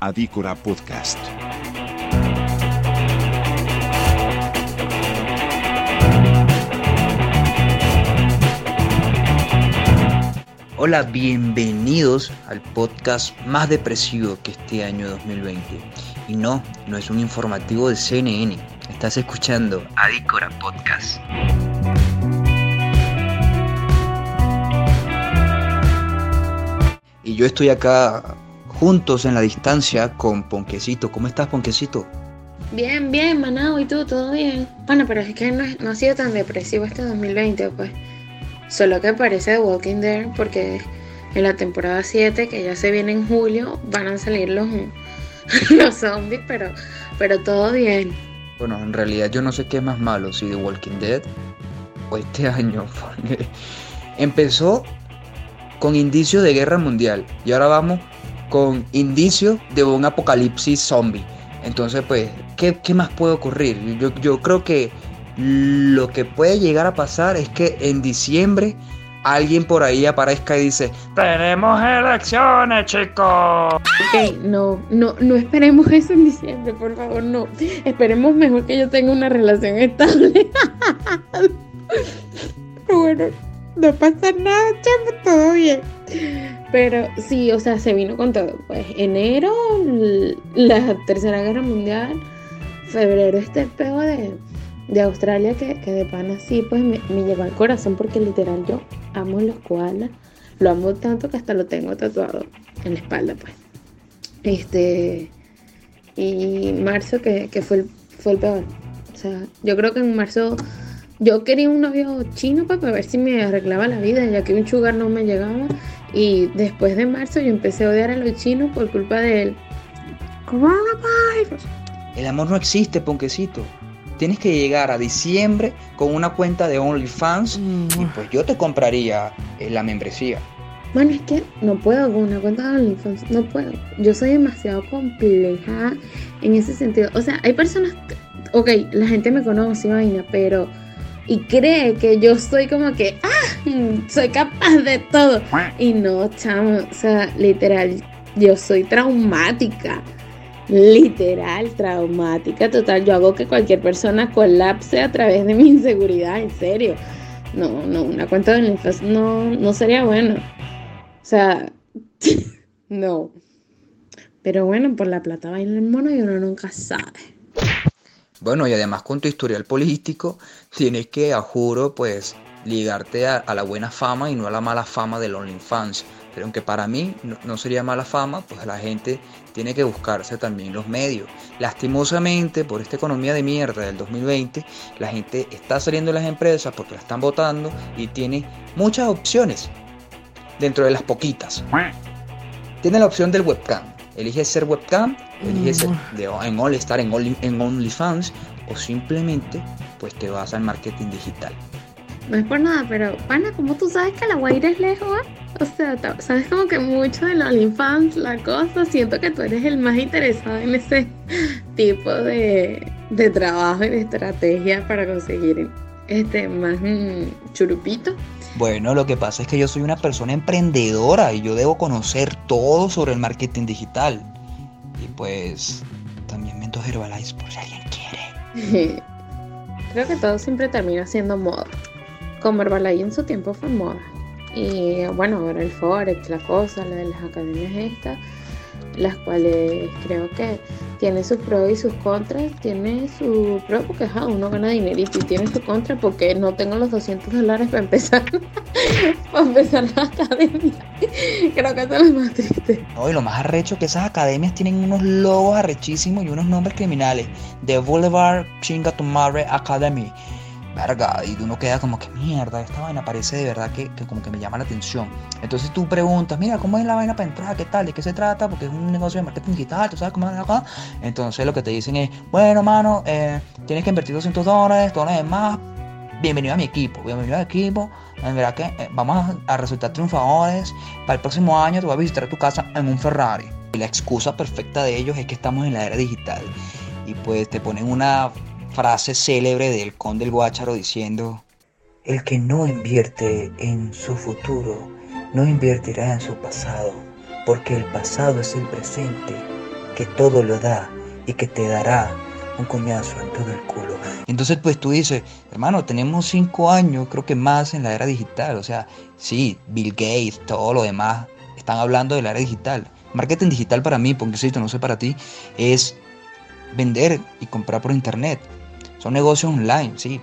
Adícora Podcast. Hola, bienvenidos al podcast más depresivo que este año 2020. Y no, no es un informativo de CNN. Estás escuchando Adícora Podcast. Y yo estoy acá juntos en la distancia con Ponquecito. ¿Cómo estás, Ponquecito? Bien, bien, Manao, ¿y tú? ¿Todo bien? Bueno, pero es que no, no ha sido tan depresivo este 2020, pues. Solo que parece The Walking Dead porque en la temporada 7, que ya se viene en julio, van a salir los, los zombies, pero, pero todo bien. Bueno, en realidad yo no sé qué es más malo, si The Walking Dead o este año, porque empezó con indicios de guerra mundial y ahora vamos con indicios de un apocalipsis zombie. Entonces, pues, ¿qué, más puede ocurrir? Yo, creo que lo que puede llegar a pasar es que en diciembre alguien por ahí aparezca y dice, tenemos elecciones, chicos. No, no, no esperemos eso en diciembre, por favor, no. Esperemos mejor que yo tenga una relación estable. Pero bueno, no pasa nada, chamo, todo bien. Pero sí, o sea, se vino con todo. Pues enero, la tercera guerra mundial, febrero este pego de de Australia que, que de pan así pues me, me, llegó al corazón porque literal yo amo los koalas, lo amo tanto que hasta lo tengo tatuado en la espalda pues. Este, y marzo que, que fue, el, fue el peor. O sea, yo creo que en marzo yo quería un novio chino pues, para ver si me arreglaba la vida, ya que un sugar no me llegaba. Y después de marzo yo empecé a odiar a los chinos por culpa del coronavirus. El amor no existe, ponquecito tienes que llegar a diciembre con una cuenta de OnlyFans mm. y pues yo te compraría eh, la membresía. Bueno, es que no puedo con una cuenta de OnlyFans, no puedo. Yo soy demasiado compleja en ese sentido. O sea, hay personas, ok, la gente me conoce, vaina, pero... Y cree que yo soy como que, ah, soy capaz de todo. Y no, chamo, o sea, literal, yo soy traumática literal, traumática, total. Yo hago que cualquier persona colapse a través de mi inseguridad, en serio. No, no, una cuenta de OnlyFans no, no sería bueno. O sea, no. Pero bueno, por la plata baila el mono y uno nunca sabe. Bueno, y además con tu historial político, tienes que, a juro, pues, ligarte a, a la buena fama y no a la mala fama del OnlyFans. Pero aunque para mí no, sería mala fama, pues la gente tiene que buscarse también los medios. Lastimosamente, por esta economía de mierda del 2020, la gente está saliendo de las empresas porque la están votando y tiene muchas opciones dentro de las poquitas. Tiene la opción del webcam. Elige ser webcam, elige ser mm. de, en All estar en, en OnlyFans o simplemente pues te vas al marketing digital. No es por nada, pero pana, ¿cómo tú sabes que la Guaira es lejos? O sea, sabes como que mucho de la OnlyFans, la cosa, siento que tú eres el más interesado en ese tipo de, de trabajo y de estrategia para conseguir este más mm, churupito. Bueno, lo que pasa es que yo soy una persona emprendedora y yo debo conocer todo sobre el marketing digital. Y pues también vendo Herbalife por si alguien quiere. Creo que todo siempre termina siendo moda. Como Herbalife en su tiempo fue moda. Y bueno, ahora el Forex, la cosa, la de las academias estas, las cuales creo que tiene sus pros y sus contras. Tiene su pro porque uno gana dinerito y tiene su contra porque no tengo los 200 dólares para empezar, para empezar la academia. creo que eso es lo más triste. No, y lo más arrecho que esas academias tienen unos logos arrechísimos y unos nombres criminales. The Boulevard Chingatumare Academy verga, y uno queda como que mierda, esta vaina parece de verdad que, como que me llama la atención. Entonces tú preguntas, mira, ¿cómo es la vaina para entrar? ¿Qué tal? ¿De qué se trata? Porque es un negocio de marketing digital, ¿tú sabes cómo es acá? Entonces lo que te dicen es, bueno, mano, eh, tienes que invertir 200 dólares, lo demás, bienvenido a mi equipo, bienvenido al equipo, en verdad que eh, vamos a resultar triunfadores, para el próximo año te voy a visitar a tu casa en un Ferrari. Y la excusa perfecta de ellos es que estamos en la era digital. Y pues te ponen una frase célebre del conde del Guácharo diciendo, el que no invierte en su futuro, no invertirá en su pasado, porque el pasado es el presente que todo lo da y que te dará un coñazo en todo el culo. Entonces, pues tú dices, hermano, tenemos cinco años, creo que más en la era digital. O sea, sí, Bill Gates, todo lo demás, están hablando de la era digital. Marketing digital para mí, porque sí, no sé para ti, es vender y comprar por internet. Son negocios online, sí.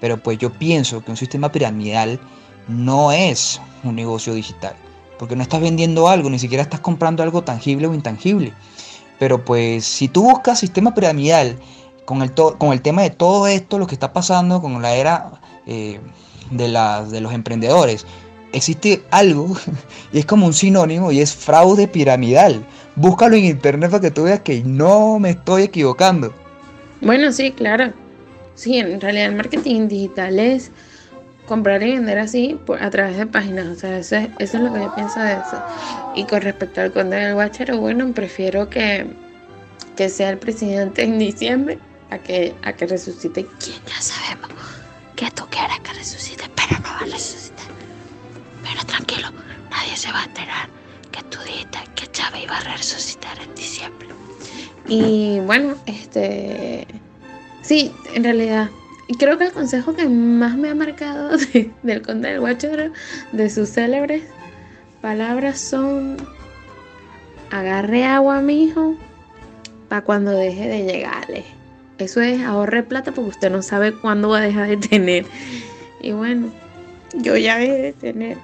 Pero pues yo pienso que un sistema piramidal no es un negocio digital. Porque no estás vendiendo algo, ni siquiera estás comprando algo tangible o intangible. Pero pues si tú buscas sistema piramidal con el, con el tema de todo esto, lo que está pasando con la era eh, de, de los emprendedores, existe algo y es como un sinónimo y es fraude piramidal. Búscalo en internet para que tú veas que no me estoy equivocando. Bueno, sí, claro. Sí, en realidad el marketing digital es comprar y vender así a través de páginas. O sea, eso es, lo que yo pienso de eso. Y con respecto al conde del Guachero, bueno, prefiero que, que sea el presidente en diciembre a que, a que resucite quien ya sabemos que tú quieres que resucite, pero no va a resucitar. Pero tranquilo, nadie se va a enterar que tú dijiste que Chávez iba a resucitar en diciembre. Y bueno, este... Sí, en realidad creo que el consejo que más me ha marcado del conde del Guacharo, de sus célebres palabras son, agarre agua, mijo, para cuando deje de llegarle. Eso es ahorre plata porque usted no sabe cuándo va a dejar de tener. Y bueno, yo ya dejé de tener.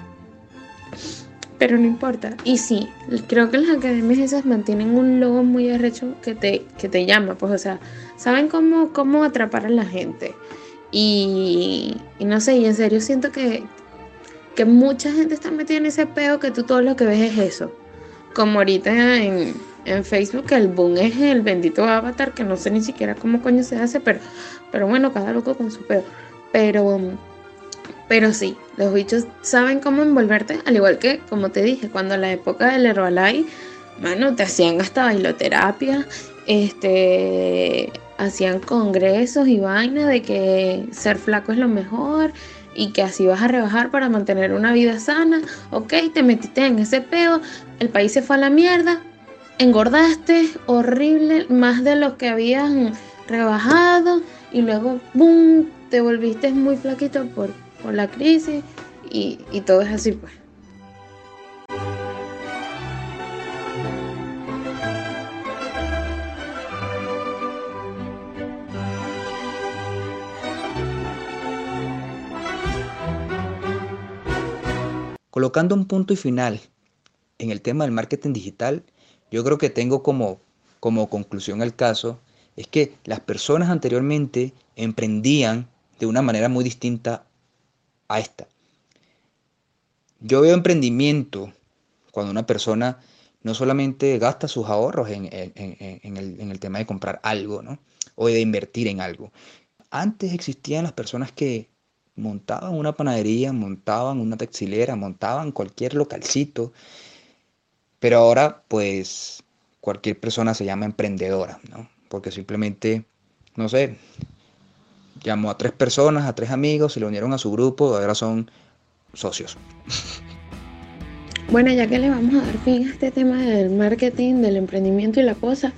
Pero no importa. Y sí, creo que las academias esas mantienen un logo muy arrecho que te, que te llama. Pues, o sea, saben cómo, cómo atrapar a la gente. Y, no sé, y en serio siento que, que mucha gente está metida en ese peo que tú todo lo que ves es eso. Como ahorita en, en Facebook el boom es el bendito avatar, que no sé ni siquiera cómo coño se hace, pero, pero bueno, cada loco con su peo. Pero, pero sí, los bichos saben cómo envolverte, al igual que, como te dije, cuando en la época del Herbalife, mano, te hacían hasta bailoterapia, este, hacían congresos y vainas de que ser flaco es lo mejor y que así vas a rebajar para mantener una vida sana. Ok, te metiste en ese pedo, el país se fue a la mierda, engordaste horrible, más de lo que habías rebajado y luego, ¡boom!, te volviste muy flaquito por, por la crisis y, y todo es así pues. Colocando un punto y final en el tema del marketing digital, yo creo que tengo como, como conclusión el caso, es que las personas anteriormente emprendían de una manera muy distinta a esta. Yo veo emprendimiento cuando una persona no solamente gasta sus ahorros en, el, tema de comprar algo, ¿no? O de invertir en algo. Antes existían las personas que montaban una panadería, montaban una textilera, montaban cualquier localcito, pero ahora pues cualquier persona se llama emprendedora, ¿no? Porque simplemente, no sé, llamó a tres personas, a tres amigos, se le unieron a su grupo, ahora son socios. Bueno, ya que le vamos a dar fin a este tema del marketing, del emprendimiento y la cosa,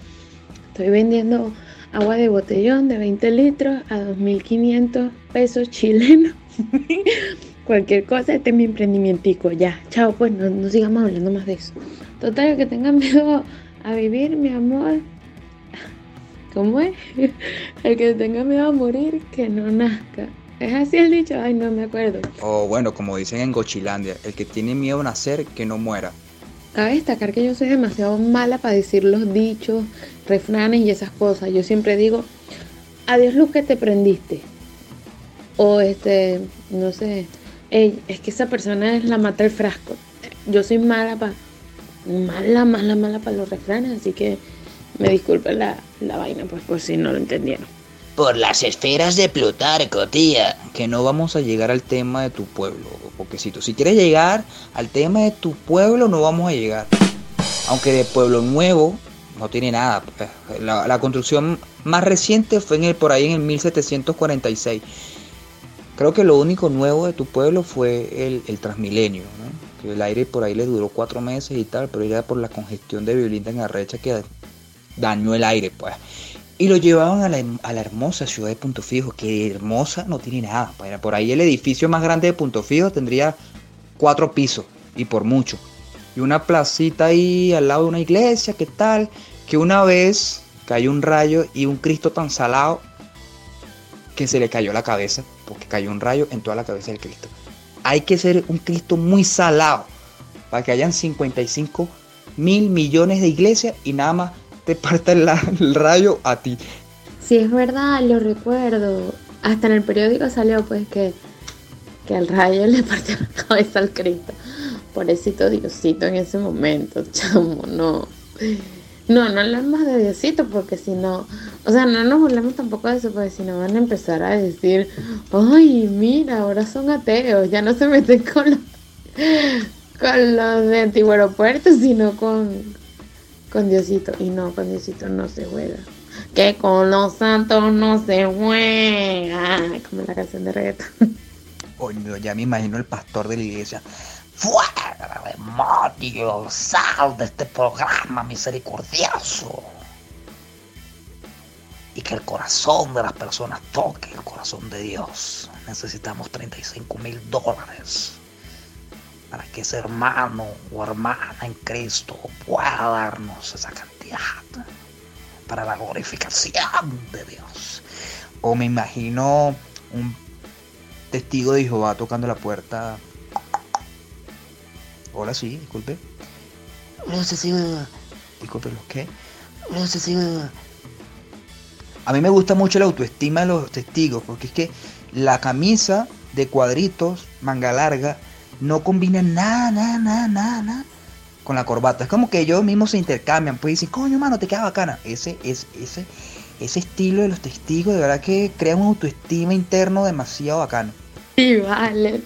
estoy vendiendo agua de botellón de 20 litros a 2.500 pesos chilenos. Cualquier cosa, este es mi emprendimiento. Ya, chao, pues no, no, sigamos hablando más de eso. Total, que tengan miedo a vivir, mi amor. ¿Cómo es? El que tenga miedo a morir, que no nazca. ¿Es así el dicho? Ay, no me acuerdo. O bueno, como dicen en Gochilandia, el que tiene miedo a nacer, que no muera. Cabe destacar que yo soy demasiado mala para decir los dichos, refranes y esas cosas. Yo siempre digo, adiós luz que te prendiste. O este, no sé, es que esa persona es la mata el frasco. Yo soy mala para, mala, mala, mala para los refranes, así que me disculpen la, la vaina, pues por si no lo entendieron. Por las esferas de Plutarco, tía. Que no vamos a llegar al tema de tu pueblo, porque Si quieres llegar al tema de tu pueblo, no vamos a llegar. Aunque de Pueblo Nuevo no tiene nada. Pues, la, construcción más reciente fue en el, por ahí en el 1746. Creo que lo único nuevo de tu pueblo fue el, Transmilenio, que el aire por ahí le duró cuatro meses y tal, pero ya por la congestión de violita en Arrecha que dañó el aire, pues. Y lo llevaban a la, a la hermosa ciudad de Punto Fijo, que hermosa no tiene nada. pues, Por ahí el edificio más grande de Punto Fijo tendría cuatro pisos, y por mucho. Y una placita ahí al lado de una iglesia, ¿qué tal? Que una vez cayó un rayo y un Cristo tan salado que se le cayó la cabeza, porque cayó un rayo en toda la cabeza del Cristo. Hay que ser un Cristo muy salado para que hayan 55 mil millones de iglesias y nada más te parta el, rayo a ti. Sí, es verdad, lo recuerdo. Hasta en el periódico salió pues que, que el rayo le partió la cabeza al Cristo. Pobrecito Diosito en ese momento, chamo, no. No, no hablamos de Diosito porque si no, o sea, no nos burlamos tampoco de eso porque si no van a empezar a decir, ay, mira, ahora son ateos, ya no se meten con los, con los de antiguo aeropuerto, sino con, con Diosito. Y no, con Diosito no se juega. Que con los santos no se juega. Como la canción de reggaetón. Coño, ya me imagino el pastor de la iglesia. ¡Fuera, demonio! ¡Sal de este programa misericordioso! Y que el corazón de las personas toque el corazón de Dios. Necesitamos 35 mil dólares para que ese hermano o hermana en Cristo pueda darnos esa cantidad para la glorificación de Dios. O me imagino un testigo de Jehová tocando la puerta. Hola, sí, disculpe. Hola, testigo de Jehová. Disculpe, ¿los qué? Hola, testigo de Jehová. A mí me gusta mucho la autoestima de los testigos, porque es que la camisa de cuadritos, manga larga, no combina nada, nada, nada, nada, con la corbata. Es como que ellos mismos se intercambian, pues dicen, coño, mano, te queda bacana. Ese, es, ese, ese estilo de los testigos, de verdad que crea un autoestima interno demasiado bacano. Sí, vale.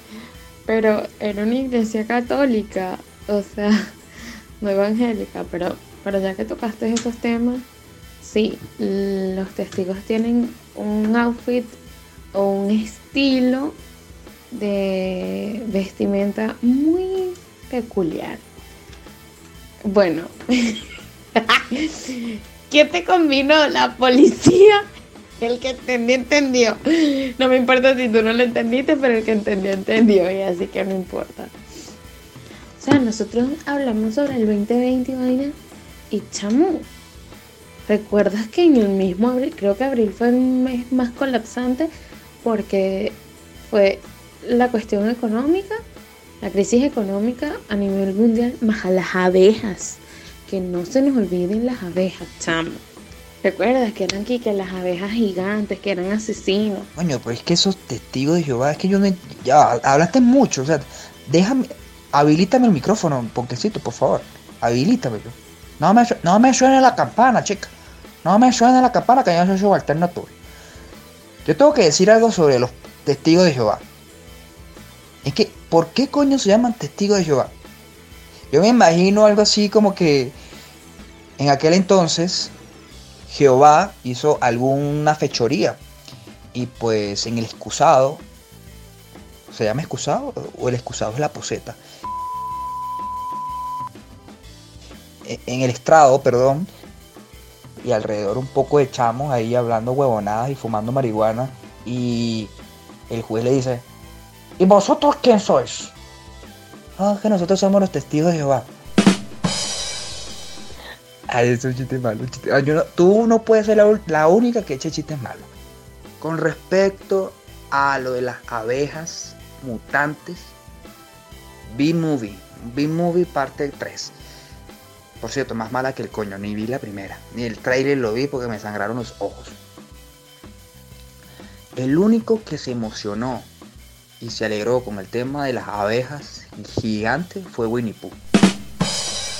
Pero en una iglesia católica, o sea, no evangélica, pero, pero ya que tocaste esos temas, sí, los testigos tienen un outfit o un estilo de vestimenta muy peculiar. Bueno, ¿qué te combinó la policía? El que entendió, entendió. No me importa si tú no lo entendiste, pero el que entendió, entendió. Y así que no importa. O sea, nosotros hablamos sobre el 2020 y vaina. Y chamo, ¿recuerdas que en el mismo abril, creo que abril fue un mes más colapsante porque fue la cuestión económica, la crisis económica a nivel mundial, más a las abejas. Que no se nos olviden las abejas, chamo. ¿Recuerdas que eran aquí que las abejas gigantes, que eran asesinos? Coño, pero es que esos testigos de Jehová, es que yo no. Ya, hablaste mucho, o sea, déjame. Habilítame el micrófono, un poquecito, por favor. Habilítame. No me, no me suene la campana, chica. No me suene la campana que yo soy subalterno tuyo. Yo tengo que decir algo sobre los testigos de Jehová. Es que, ¿por qué coño se llaman testigos de Jehová? Yo me imagino algo así como que en aquel entonces Jehová hizo alguna fechoría y pues en el excusado, ¿se llama excusado o el excusado es la poseta? E- En el estrado, perdón, y alrededor un poco de chamos ahí hablando huevonadas y fumando marihuana y el juez le dice, ¿y vosotros quién sois? Ah, que nosotros somos los testigos de Jehová. Ay, es un chiste malo. un chiste- ah, no- tú no puedes ser la, la única que eche chistes malos. Con respecto a lo de las abejas mutantes, B-Movie, B-Movie parte 3. Por cierto, más mala que el coño, ni vi la primera, ni el trailer lo vi porque me sangraron los ojos. El único que se emocionó y se alegró con el tema de las abejas gigantes fue Winnie Pooh.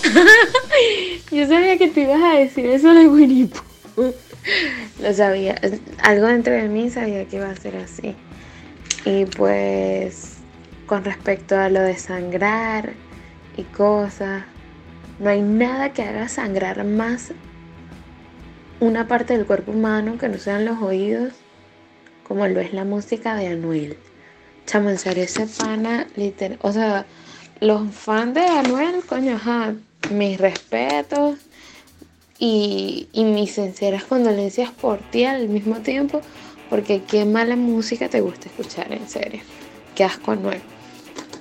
Yo sabía que te ibas a decir eso de Winnie Pooh. Lo sabía. Algo dentro de mí sabía que iba a ser así. Y pues, con respecto a lo de sangrar y cosas, no hay nada que haga sangrar más una parte del cuerpo humano que no sean los oídos, como lo es la música de Anuel. Chamo, en ese pana, literal, o sea, los fans de Anuel, coño, ajá, mis respetos. y, y mis sinceras condolencias por ti al mismo tiempo, porque qué mala música te gusta escuchar, en serio. Qué asco nuevo.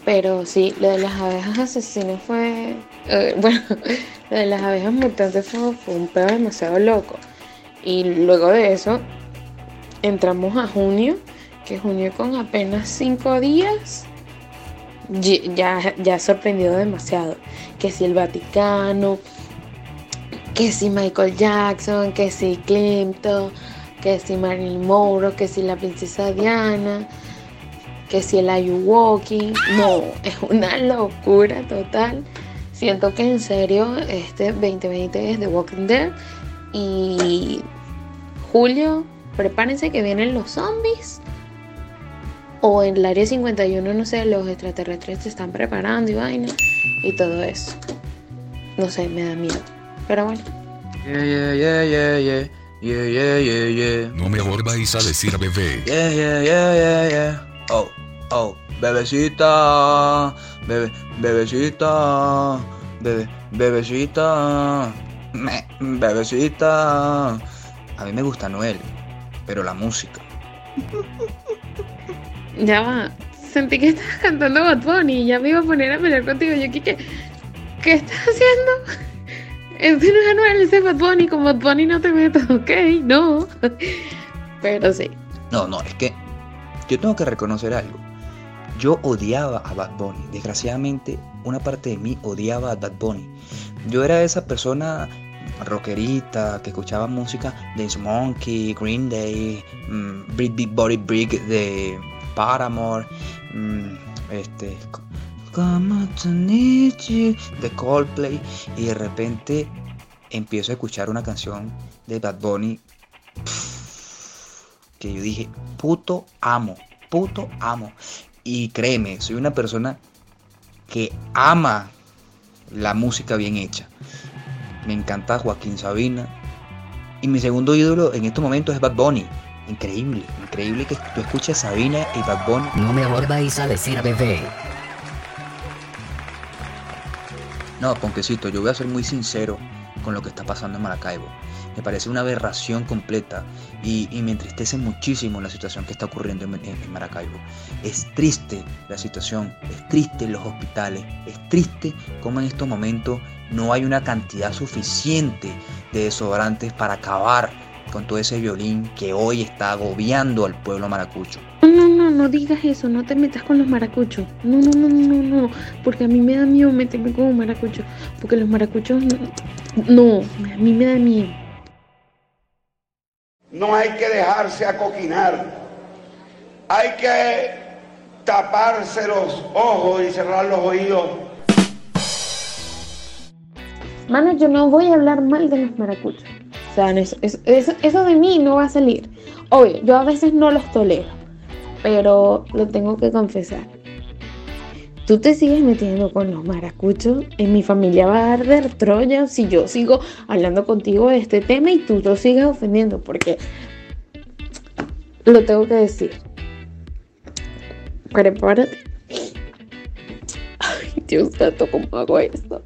Pero sí, lo de las abejas asesinas fue. eh, bueno, lo de las abejas mutantes fue, fue un pedo demasiado loco. Y luego de eso, entramos a junio, que junio con apenas cinco días ya, ya sorprendió demasiado. Que si el Vaticano, que si Michael Jackson, que si Clinton, que si Marilyn Monroe, que si la princesa Diana, que si el Ayuwoki. No, es una locura total. Siento que en serio este 2020 es The Walking Dead y julio, prepárense que vienen los zombies. O en el área 51, no sé, los extraterrestres se están preparando y vaina. Y todo eso. No sé, me da miedo. Pero bueno. Yeah, yeah, yeah, yeah, yeah. Yeah, yeah, yeah, yeah. No me volváis a decir bebé. Yeah, yeah, yeah, yeah, yeah. Oh, oh, bebecita, bebe, bebecita, bebe, bebecita, me, bebecita. A mí me gusta Noel, pero la música. Ya va. Sentí que estabas cantando Bad Bunny y ya me iba a poner a pelear contigo. Yo, ¿qué, qué, estás haciendo? Ese no es Anuel, ese es Bad Bunny. Con Bad Bunny no te metas, ok, no. Pero sí. No, no, es que yo tengo que reconocer algo. Yo odiaba a Bad Bunny. Desgraciadamente, una parte de mí odiaba a Bad Bunny. Yo era esa persona rockerita que escuchaba música de Monkey, Green Day, mm, Big Big Body Brick de Paramore, mm, este, Come to need you de Coldplay y de repente empiezo a escuchar una canción de Bad Bunny que yo dije, puto amo, puto amo. Y créeme, soy una persona que ama la música bien hecha. Me encanta Joaquín Sabina. Y mi segundo ídolo en estos momentos es Bad Bunny. Increíble, increíble que tú escuches Sabina y Bad Bunny. No me volváis a decir bebé. No, Ponquecito, yo voy a ser muy sincero con lo que está pasando en Maracaibo. Me parece una aberración completa y, y me entristece muchísimo la situación que está ocurriendo en, en- en Maracaibo. Es triste la situación, es triste los hospitales, es triste como en estos momentos no hay una cantidad suficiente de desodorantes para acabar con todo ese violín que hoy está agobiando al pueblo maracucho. No, no, no, no digas eso, no te metas con los maracuchos. No, no, no, no, no, porque a mí me da miedo meterme con un maracucho, porque los maracuchos no, no, a mí me da miedo. No hay que dejarse acoquinar. Hay que taparse los ojos y cerrar los oídos. Mano, yo no voy a hablar mal de los maracuchos. Eso de mí no va a salir. Obvio, yo a veces no los tolero, pero lo tengo que confesar. Tú te sigues metiendo con los maracuchos, en mi familia va a arder Troya si yo sigo hablando contigo de este tema y tú lo sigues ofendiendo, porque lo tengo que decir. Prepárate. Ay, Dios santo, ¿cómo hago esto?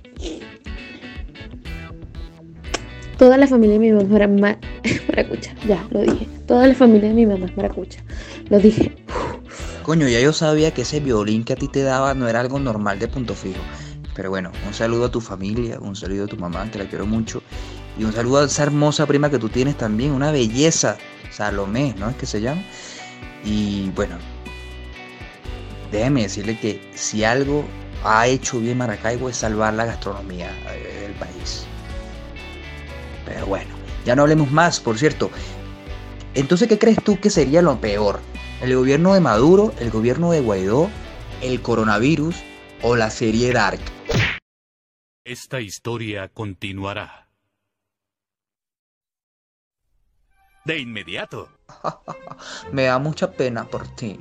Toda la familia de mi mamá era ma- maracucha, ya lo dije. Toda la familia de mi mamá es maracucha, lo dije. Coño, ya yo sabía que ese violín que a ti te daba no era algo normal de punto fijo. Pero bueno, un saludo a tu familia, un saludo a tu mamá, que la quiero mucho. Y un saludo a esa hermosa prima que tú tienes también, una belleza, Salomé, ¿no es que se llama? Y bueno, déjeme decirle que si algo ha hecho bien Maracaibo es salvar la gastronomía eh, del país. Pero bueno, ya no hablemos más, por cierto. Entonces, ¿qué crees tú que sería lo peor? ¿El gobierno de Maduro, el gobierno de Guaidó, el coronavirus o la serie Dark? Esta historia continuará. De inmediato. Me da mucha pena por ti,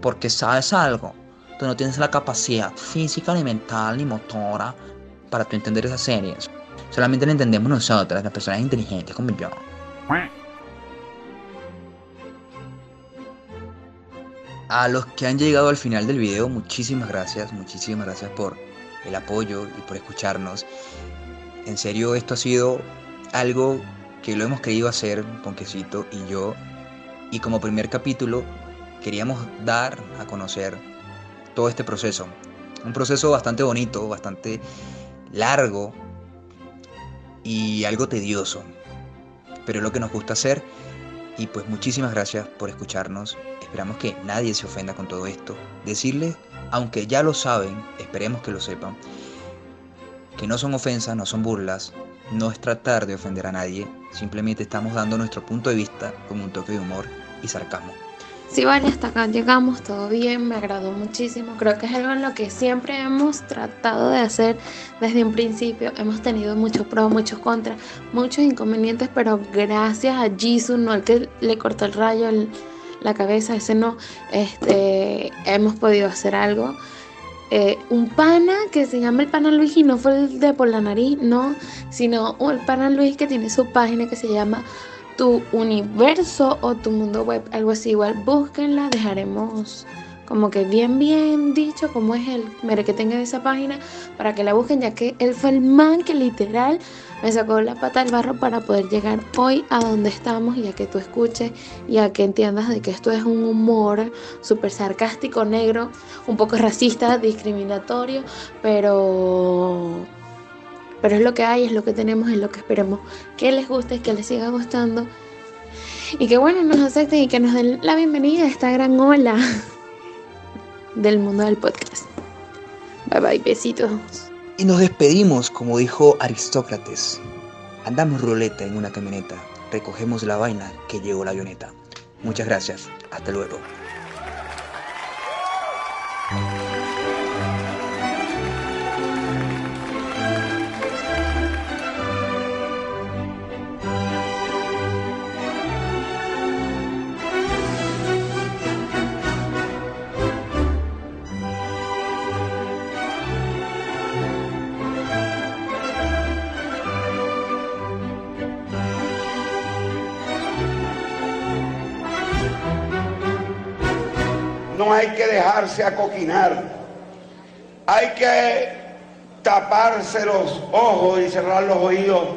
porque sabes algo, tú no tienes la capacidad física, ni mental, ni motora para tú entender esas series. Solamente la entendemos nosotras, las personas inteligentes como yo. A los que han llegado al final del video, muchísimas gracias, muchísimas gracias por el apoyo y por escucharnos. En serio, esto ha sido algo que lo hemos querido hacer, Ponquecito y yo, y como primer capítulo queríamos dar a conocer todo este proceso. Un proceso bastante bonito, bastante largo y algo tedioso, pero es lo que nos gusta hacer y pues muchísimas gracias por escucharnos. Esperamos que nadie se ofenda con todo esto. Decirles, aunque ya lo saben, esperemos que lo sepan, que no son ofensas, no son burlas, no es tratar de ofender a nadie, simplemente estamos dando nuestro punto de vista con un toque de humor y sarcasmo. Sí, vale, hasta acá llegamos, todo bien, me agradó muchísimo. Creo que es algo en lo que siempre hemos tratado de hacer desde un principio. Hemos tenido muchos pros, muchos contras, muchos inconvenientes, pero gracias a Jisoo, no el que le cortó el rayo la cabeza, ese no, este, hemos podido hacer algo. Eh, un pana que se llama el pana Luis y no fue el de por la nariz, no, sino el pana Luis que tiene su página que se llama tu universo o tu mundo web, algo así. Igual búsquenla, dejaremos como que bien, bien dicho cómo es el mere que tenga esa página para que la busquen, ya que él fue el man que literal me sacó la pata del barro para poder llegar hoy a donde estamos y a que tú escuches y a que entiendas de que esto es un humor súper sarcástico, negro, un poco racista, discriminatorio, pero pero es lo que hay, es lo que tenemos, es lo que esperamos que les guste, que les siga gustando. Y que bueno, nos acepten y que nos den la bienvenida a esta gran ola del mundo del podcast. Bye bye, besitos. Y nos despedimos, como dijo Aristócrates. Andamos ruleta en una camioneta, recogemos la vaina que llegó la avioneta. Muchas gracias, hasta luego. Hay que dejarse acoquinar. Hay que taparse los ojos y cerrar los oídos